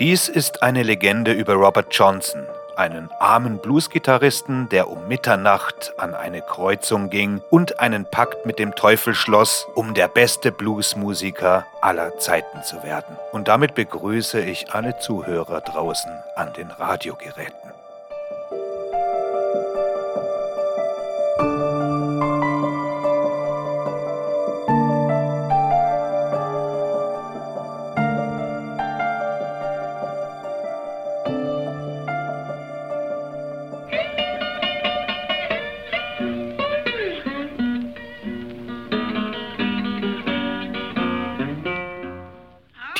Dies ist eine Legende über Robert Johnson, einen armen Bluesgitarristen, der um Mitternacht an eine Kreuzung ging und einen Pakt mit dem Teufel schloss, um der beste Bluesmusiker aller Zeiten zu werden. Und damit begrüße ich alle Zuhörer draußen an den Radiogeräten.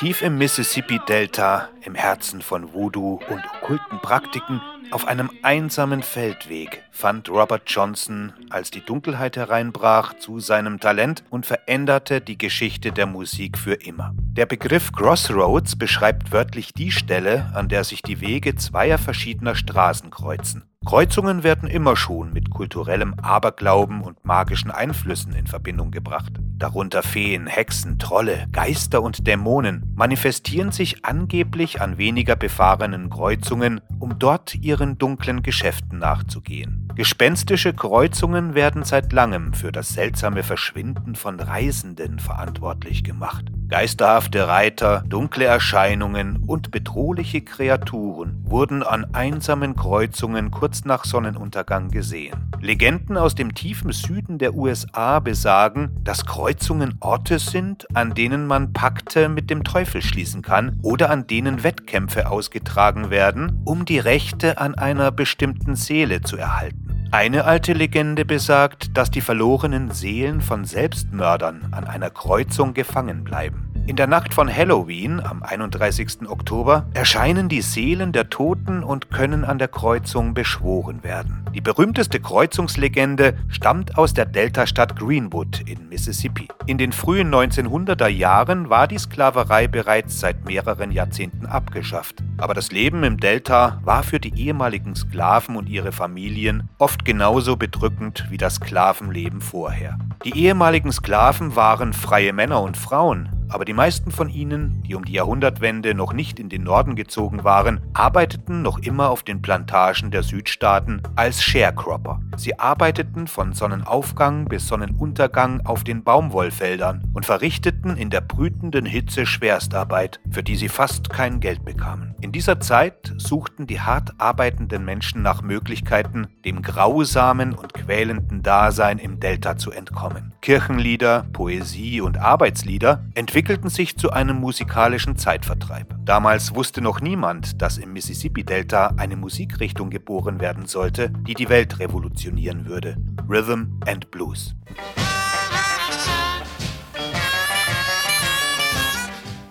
Tief im Mississippi-Delta, im Herzen von Voodoo und okkulten Praktiken, auf einem einsamen Feldweg fand Robert Johnson, als die Dunkelheit hereinbrach, zu seinem Talent und veränderte die Geschichte der Musik für immer. Der Begriff Crossroads beschreibt wörtlich die Stelle, an der sich die Wege zweier verschiedener Straßen kreuzen. Kreuzungen werden immer schon mit kulturellem Aberglauben und magischen Einflüssen in Verbindung gebracht. Darunter Feen, Hexen, Trolle, Geister und Dämonen manifestieren sich angeblich an weniger befahrenen Kreuzungen, um dort ihren dunklen Geschäften nachzugehen. Gespenstische Kreuzungen werden seit langem für das seltsame Verschwinden von Reisenden verantwortlich gemacht. Geisterhafte Reiter, dunkle Erscheinungen und bedrohliche Kreaturen wurden an einsamen Kreuzungen kurz nach Sonnenuntergang gesehen. Legenden aus dem tiefen Süden der USA besagen, dass Kreuzungen Orte sind, an denen man Pakte mit dem Teufel schließen kann oder an denen Wettkämpfe ausgetragen werden, um die Rechte an einer bestimmten Seele zu erhalten. Eine alte Legende besagt, dass die verlorenen Seelen von Selbstmördern an einer Kreuzung gefangen bleiben. In der Nacht von Halloween am 31. Oktober erscheinen die Seelen der Toten und können an der Kreuzung beschworen werden. Die berühmteste Kreuzungslegende stammt aus der Deltastadt Greenwood in Mississippi. In den frühen 1900er Jahren war die Sklaverei bereits seit mehreren Jahrzehnten abgeschafft. Aber das Leben im Delta war für die ehemaligen Sklaven und ihre Familien oft genauso bedrückend wie das Sklavenleben vorher. Die ehemaligen Sklaven waren freie Männer und Frauen, aber die meisten von ihnen, die um die Jahrhundertwende noch nicht in den Norden gezogen waren, arbeiteten noch immer auf den Plantagen der Südstaaten als Sharecropper. Sie arbeiteten von Sonnenaufgang bis Sonnenuntergang auf den Baumwollfeldern und verrichteten in der brütenden Hitze Schwerstarbeit, für die sie fast kein Geld bekamen. In dieser Zeit suchten die hart arbeitenden Menschen nach Möglichkeiten, dem grausamen und quälenden Dasein im Delta zu entkommen. Kirchenlieder, Poesie und Arbeitslieder entwickelten sich zu einem musikalischen Zeitvertreib. Damals wusste noch niemand, dass im Mississippi-Delta eine Musikrichtung geboren werden sollte, die die Welt revolutionieren würde. Rhythm and Blues.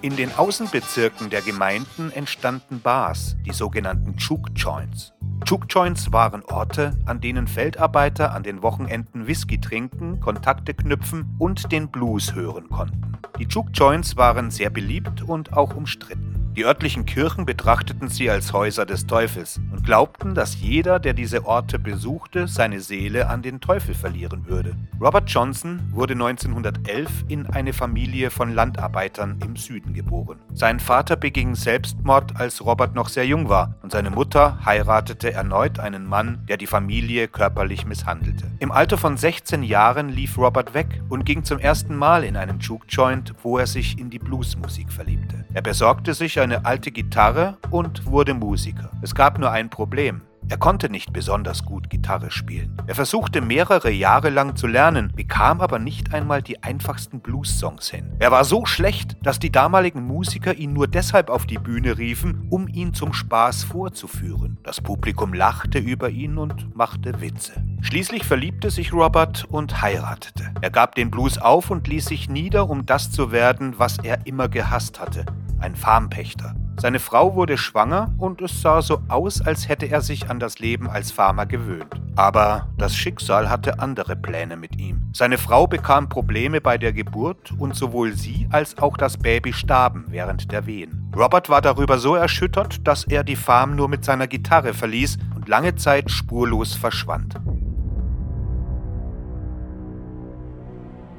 In den Außenbezirken der Gemeinden entstanden Bars, die sogenannten Juke Joints. Juke Joints waren Orte, an denen Feldarbeiter an den Wochenenden Whisky trinken, Kontakte knüpfen und den Blues hören konnten. Die Juke Joints waren sehr beliebt und auch umstritten. Die örtlichen Kirchen betrachteten sie als Häuser des Teufels und glaubten, dass jeder, der diese Orte besuchte, seine Seele an den Teufel verlieren würde. Robert Johnson wurde 1911 in eine Familie von Landarbeitern im Süden geboren. Sein Vater beging Selbstmord, als Robert noch sehr jung war, und seine Mutter heiratete erneut einen Mann, der die Familie körperlich misshandelte. Im Alter von 16 Jahren lief Robert weg und ging zum ersten Mal in einen Juke Joint, wo er sich in die Bluesmusik verliebte. Er besorgte sich eine alte Gitarre und wurde Musiker. Es gab nur ein Problem. Er konnte nicht besonders gut Gitarre spielen. Er versuchte mehrere Jahre lang zu lernen, bekam aber nicht einmal die einfachsten Blues-Songs hin. Er war so schlecht, dass die damaligen Musiker ihn nur deshalb auf die Bühne riefen, um ihn zum Spaß vorzuführen. Das Publikum lachte über ihn und machte Witze. Schließlich verliebte sich Robert und heiratete. Er gab den Blues auf und ließ sich nieder, um das zu werden, was er immer gehasst hatte, ein Farmpächter. Seine Frau wurde schwanger und es sah so aus, als hätte er sich an das Leben als Farmer gewöhnt. Aber das Schicksal hatte andere Pläne mit ihm. Seine Frau bekam Probleme bei der Geburt und sowohl sie als auch das Baby starben während der Wehen. Robert war darüber so erschüttert, dass er die Farm nur mit seiner Gitarre verließ und lange Zeit spurlos verschwand.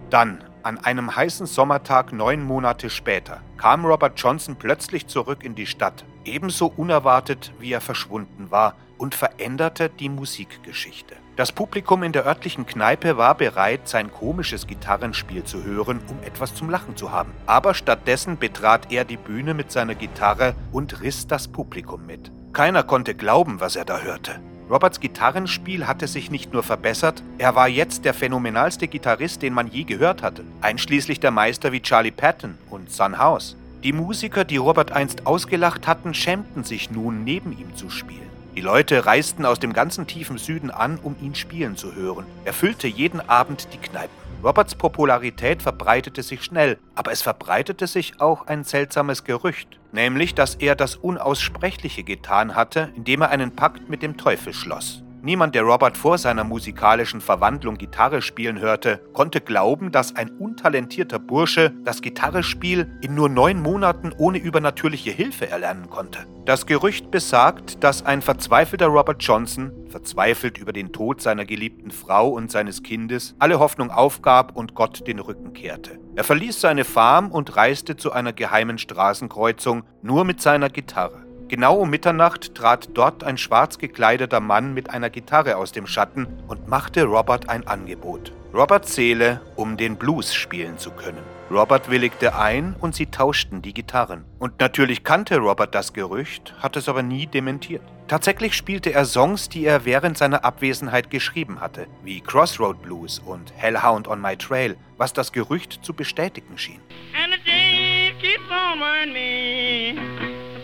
Dann, An einem heißen Sommertag neun Monate später kam Robert Johnson plötzlich zurück in die Stadt, ebenso unerwartet wie er verschwunden war, und veränderte die Musikgeschichte. Das Publikum in der örtlichen Kneipe war bereit, sein komisches Gitarrenspiel zu hören, um etwas zum Lachen zu haben. Aber stattdessen betrat er die Bühne mit seiner Gitarre und riss das Publikum mit. Keiner konnte glauben, was er da hörte. Roberts Gitarrenspiel hatte sich nicht nur verbessert, er war jetzt der phänomenalste Gitarrist, den man je gehört hatte, einschließlich der Meister wie Charlie Patton und Son House. Die Musiker, die Robert einst ausgelacht hatten, schämten sich nun, neben ihm zu spielen. Die Leute reisten aus dem ganzen tiefen Süden an, um ihn spielen zu hören. Er füllte jeden Abend die Kneipen. Roberts Popularität verbreitete sich schnell, aber es verbreitete sich auch ein seltsames Gerücht, nämlich dass er das Unaussprechliche getan hatte, indem er einen Pakt mit dem Teufel schloss. Niemand, der Robert vor seiner musikalischen Verwandlung Gitarre spielen hörte, konnte glauben, dass ein untalentierter Bursche das Gitarrespiel in nur neun Monaten ohne übernatürliche Hilfe erlernen konnte. Das Gerücht besagt, dass ein verzweifelter Robert Johnson, verzweifelt über den Tod seiner geliebten Frau und seines Kindes, alle Hoffnung aufgab und Gott den Rücken kehrte. Er verließ seine Farm und reiste zu einer geheimen Straßenkreuzung nur mit seiner Gitarre. Genau um Mitternacht trat dort ein schwarz gekleideter Mann mit einer Gitarre aus dem Schatten und machte Robert ein Angebot. Robert zähle, um den Blues spielen zu können. Robert willigte ein und sie tauschten die Gitarren. Und natürlich kannte Robert das Gerücht, hat es aber nie dementiert. Tatsächlich spielte er Songs, die er während seiner Abwesenheit geschrieben hatte, wie Crossroad Blues und Hellhound on My Trail, was das Gerücht zu bestätigen schien. And the day keeps on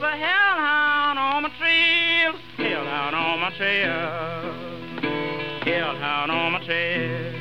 a hellhound on my trail, hellhound on my trail, hellhound on my trail.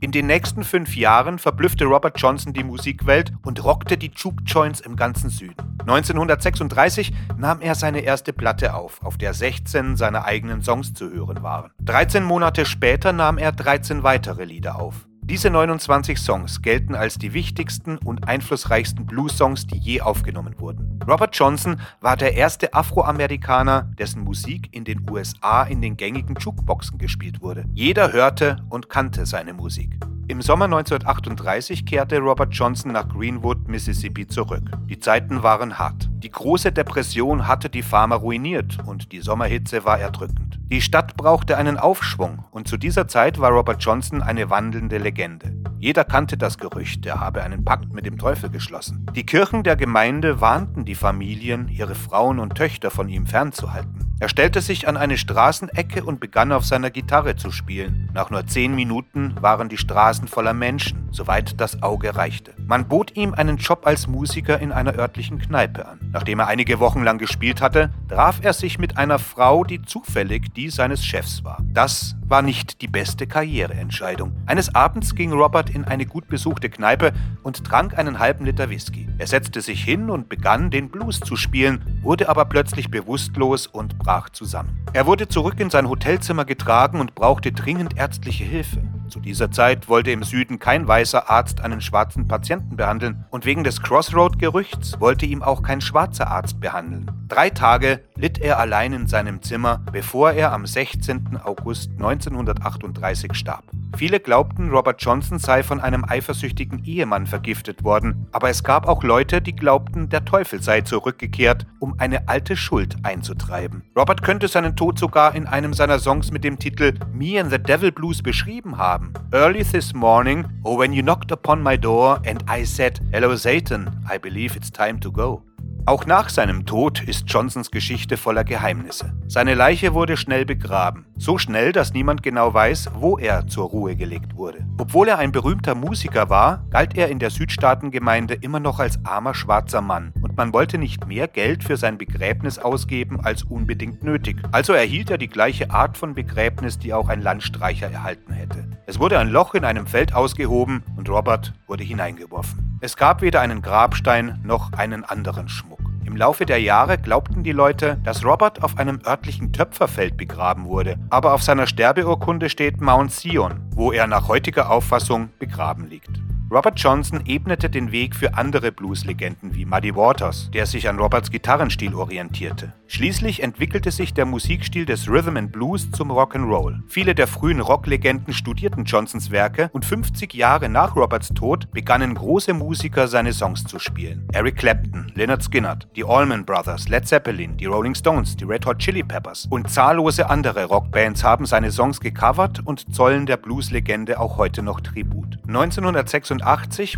In den nächsten fünf Jahren verblüffte Robert Johnson die Musikwelt und rockte die Juke Joints im ganzen Süden. 1936 nahm er seine erste Platte auf, auf der 16 seiner eigenen Songs zu hören waren. 13 Monate später nahm er 13 weitere Lieder auf. Diese 29 Songs gelten als die wichtigsten und einflussreichsten Blues-Songs, die je aufgenommen wurden. Robert Johnson war der erste Afroamerikaner, dessen Musik in den USA in den gängigen Jukeboxen gespielt wurde. Jeder hörte und kannte seine Musik. Im Sommer 1938 kehrte Robert Johnson nach Greenwood, Mississippi zurück. Die Zeiten waren hart. Die große Depression hatte die Farmer ruiniert und die Sommerhitze war erdrückend. Die Stadt brauchte einen Aufschwung und zu dieser Zeit war Robert Johnson eine wandelnde Legende. Jeder kannte das Gerücht, er habe einen Pakt mit dem Teufel geschlossen. Die Kirchen der Gemeinde warnten die Familien, ihre Frauen und Töchter von ihm fernzuhalten. Er stellte sich an eine Straßenecke und begann auf seiner Gitarre zu spielen. Nach nur zehn Minuten waren die Straßen voller Menschen, soweit das Auge reichte. Man bot ihm einen Job als Musiker in einer örtlichen Kneipe an. Nachdem er einige Wochen lang gespielt hatte, traf er sich mit einer Frau, die zufällig die seines Chefs war. Das war nicht die beste Karriereentscheidung. Eines Abends ging Robert in eine gut besuchte Kneipe und trank einen halben Liter Whisky. Er setzte sich hin und begann, den Blues zu spielen, wurde aber plötzlich bewusstlos und brach zusammen. Er wurde zurück in sein Hotelzimmer getragen und brauchte dringend ärztliche Hilfe. Zu dieser Zeit wollte im Süden kein weißer Arzt einen schwarzen Patienten behandeln und wegen des Crossroad-Gerüchts wollte ihm auch kein schwarzer Arzt behandeln. Drei Tage litt er allein in seinem Zimmer, bevor er am 16. August 1938 starb. Viele glaubten, Robert Johnson sei von einem eifersüchtigen Ehemann vergiftet worden, aber es gab auch Leute, die glaubten, der Teufel sei zurückgekehrt, um eine alte Schuld einzutreiben. Robert könnte seinen Tod sogar in einem seiner Songs mit dem Titel Me and the Devil Blues beschrieben haben. Early this morning, oh when you knocked upon my door and I said, Hello Satan, I believe it's time to go. Auch nach seinem Tod ist Johnsons Geschichte voller Geheimnisse. Seine Leiche wurde schnell begraben. So schnell, dass niemand genau weiß, wo er zur Ruhe gelegt wurde. Obwohl er ein berühmter Musiker war, galt er in der Südstaatengemeinde immer noch als armer schwarzer Mann und man wollte nicht mehr Geld für sein Begräbnis ausgeben als unbedingt nötig. Also erhielt er die gleiche Art von Begräbnis, die auch ein Landstreicher erhalten hätte. Es wurde ein Loch in einem Feld ausgehoben und Robert wurde hineingeworfen. Es gab weder einen Grabstein noch einen anderen Schmuck. Im Laufe der Jahre glaubten die Leute, dass Robert auf einem örtlichen Töpferfeld begraben wurde, aber auf seiner Sterbeurkunde steht Mount Sion, wo er nach heutiger Auffassung begraben liegt. Robert Johnson ebnete den Weg für andere Blues-Legenden wie Muddy Waters, der sich an Roberts Gitarrenstil orientierte. Schließlich entwickelte sich der Musikstil des Rhythm and Blues zum Rock'n'Roll. Viele der frühen Rocklegenden studierten Johnsons Werke und 50 Jahre nach Roberts Tod begannen große Musiker seine Songs zu spielen. Eric Clapton, Leonard Skinnard, die Allman Brothers, Led Zeppelin, die Rolling Stones, die Red Hot Chili Peppers und zahllose andere Rockbands haben seine Songs gecovert und zollen der Blues-Legende auch heute noch Tribut. 1986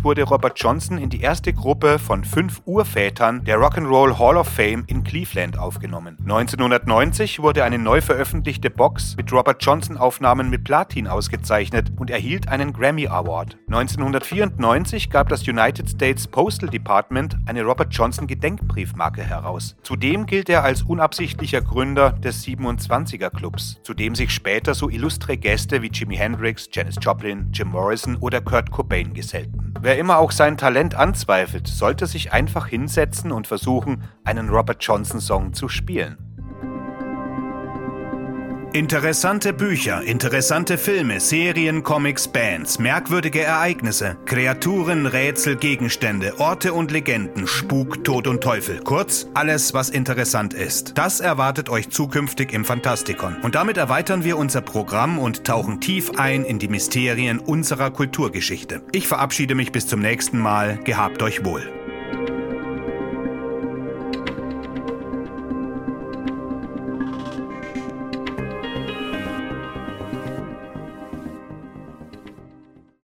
wurde Robert Johnson in die erste Gruppe von fünf Urvätern der Rock'n'Roll Hall of Fame in Cleveland aufgenommen. 1990 wurde eine neu veröffentlichte Box mit Robert Johnson-Aufnahmen mit Platin ausgezeichnet und erhielt einen Grammy Award. 1994 gab das United States Postal Department eine Robert Johnson Gedenkbriefmarke heraus. Zudem gilt er als unabsichtlicher Gründer des 27er Clubs, zu dem sich später so illustre Gäste wie Jimi Hendrix, Janis Joplin, Jim Morrison oder Kurt Cobain gesellten. Wer immer auch sein Talent anzweifelt, sollte sich einfach hinsetzen und versuchen, einen Robert Johnson Song zu spielen. Interessante Bücher, interessante Filme, Serien, Comics, Bands, merkwürdige Ereignisse, Kreaturen, Rätsel, Gegenstände, Orte und Legenden, Spuk, Tod und Teufel. Kurz, alles, was interessant ist. Das erwartet euch zukünftig im Fantastikon. Und damit erweitern wir unser Programm und tauchen tief ein in die Mysterien unserer Kulturgeschichte. Ich verabschiede mich bis zum nächsten Mal. Gehabt euch wohl.